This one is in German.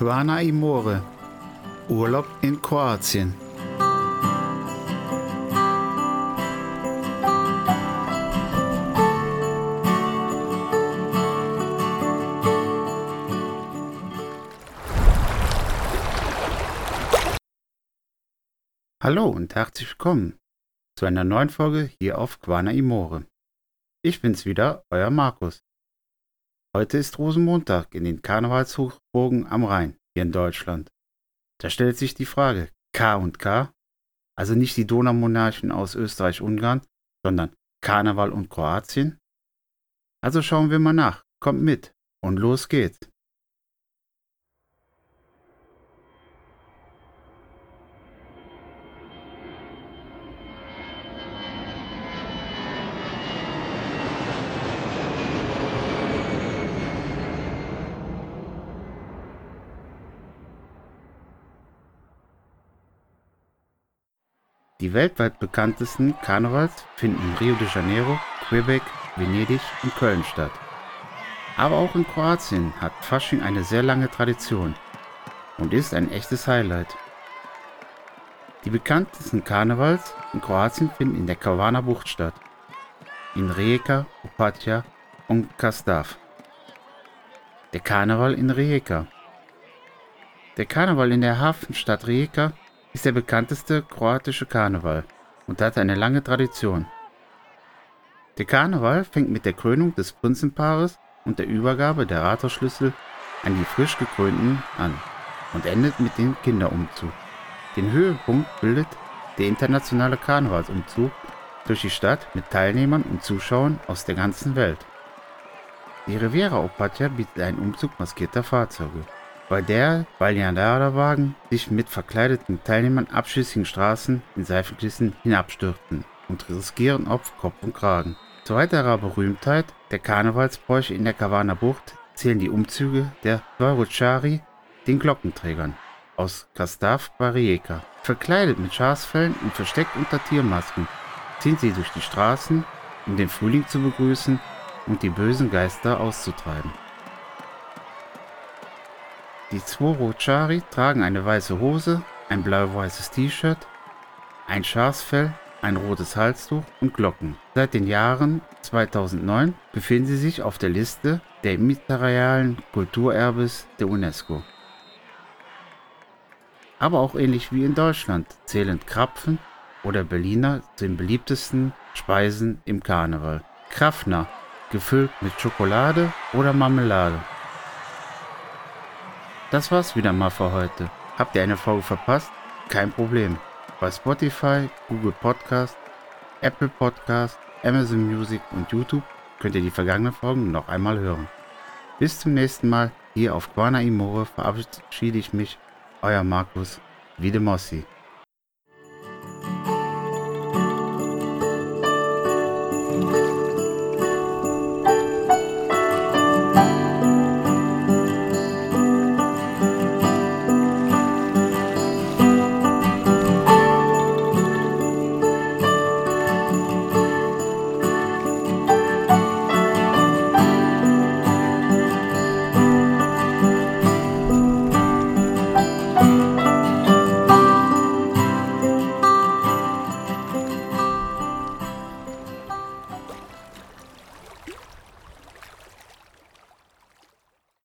Quana Imore. Urlaub in Kroatien. Hallo und herzlich willkommen zu einer neuen Folge hier auf Quana Imore. Ich bin's wieder, euer Markus. Heute ist Rosenmontag in den Karnevalshochburgen am Rhein, hier in Deutschland. Da stellt sich die Frage, K und K, also nicht die Donaumonarchen aus Österreich-Ungarn, sondern Karneval und Kroatien? Also schauen wir mal nach, kommt mit und los geht's. Die weltweit bekanntesten Karnevals finden in Rio de Janeiro, Quebec, Venedig und Köln statt. Aber auch in Kroatien hat Fasching eine sehr lange Tradition und ist ein echtes Highlight. Die bekanntesten Karnevals in Kroatien finden in der Kawana Bucht statt, in Rijeka, Opatja und Kastav. Der Karneval in Rijeka. Der Karneval in der Hafenstadt Rijeka ist der bekannteste kroatische Karneval und hat eine lange Tradition. Der Karneval fängt mit der Krönung des Prinzenpaares und der Übergabe der Rathausschlüssel an die frisch gekrönten an und endet mit dem Kinderumzug. Den Höhepunkt bildet der internationale Karnevalsumzug durch die Stadt mit Teilnehmern und Zuschauern aus der ganzen Welt. Die Riviera Opatja bietet einen Umzug maskierter Fahrzeuge bei der Baljanada-Wagen sich mit verkleideten Teilnehmern abschüssigen Straßen in Seifenkissen hinabstürzen und riskieren auf Kopf und Kragen. Zu weiterer Berühmtheit der Karnevalsbräuche in der Kawana Bucht zählen die Umzüge der Dvorochari, den Glockenträgern, aus Kastav bei Rijeka. Verkleidet mit Schafsfällen und versteckt unter Tiermasken ziehen sie durch die Straßen, um den Frühling zu begrüßen und die bösen Geister auszutreiben. Die Zwoorochari tragen eine weiße Hose, ein blau-weißes T-Shirt, ein Schafsfell, ein rotes Halstuch und Glocken. Seit den Jahren 2009 befinden sie sich auf der Liste der immaterialen Kulturerbes der UNESCO. Aber auch ähnlich wie in Deutschland zählen Krapfen oder Berliner zu den beliebtesten Speisen im Karneval. Krafner, gefüllt mit Schokolade oder Marmelade. Das war's wieder mal für heute. Habt ihr eine Folge verpasst? Kein Problem. Bei Spotify, Google Podcast, Apple Podcast, Amazon Music und YouTube könnt ihr die vergangenen Folgen noch einmal hören. Bis zum nächsten Mal hier auf Quana Imore verabschiede ich mich, euer Markus Wiedemossi.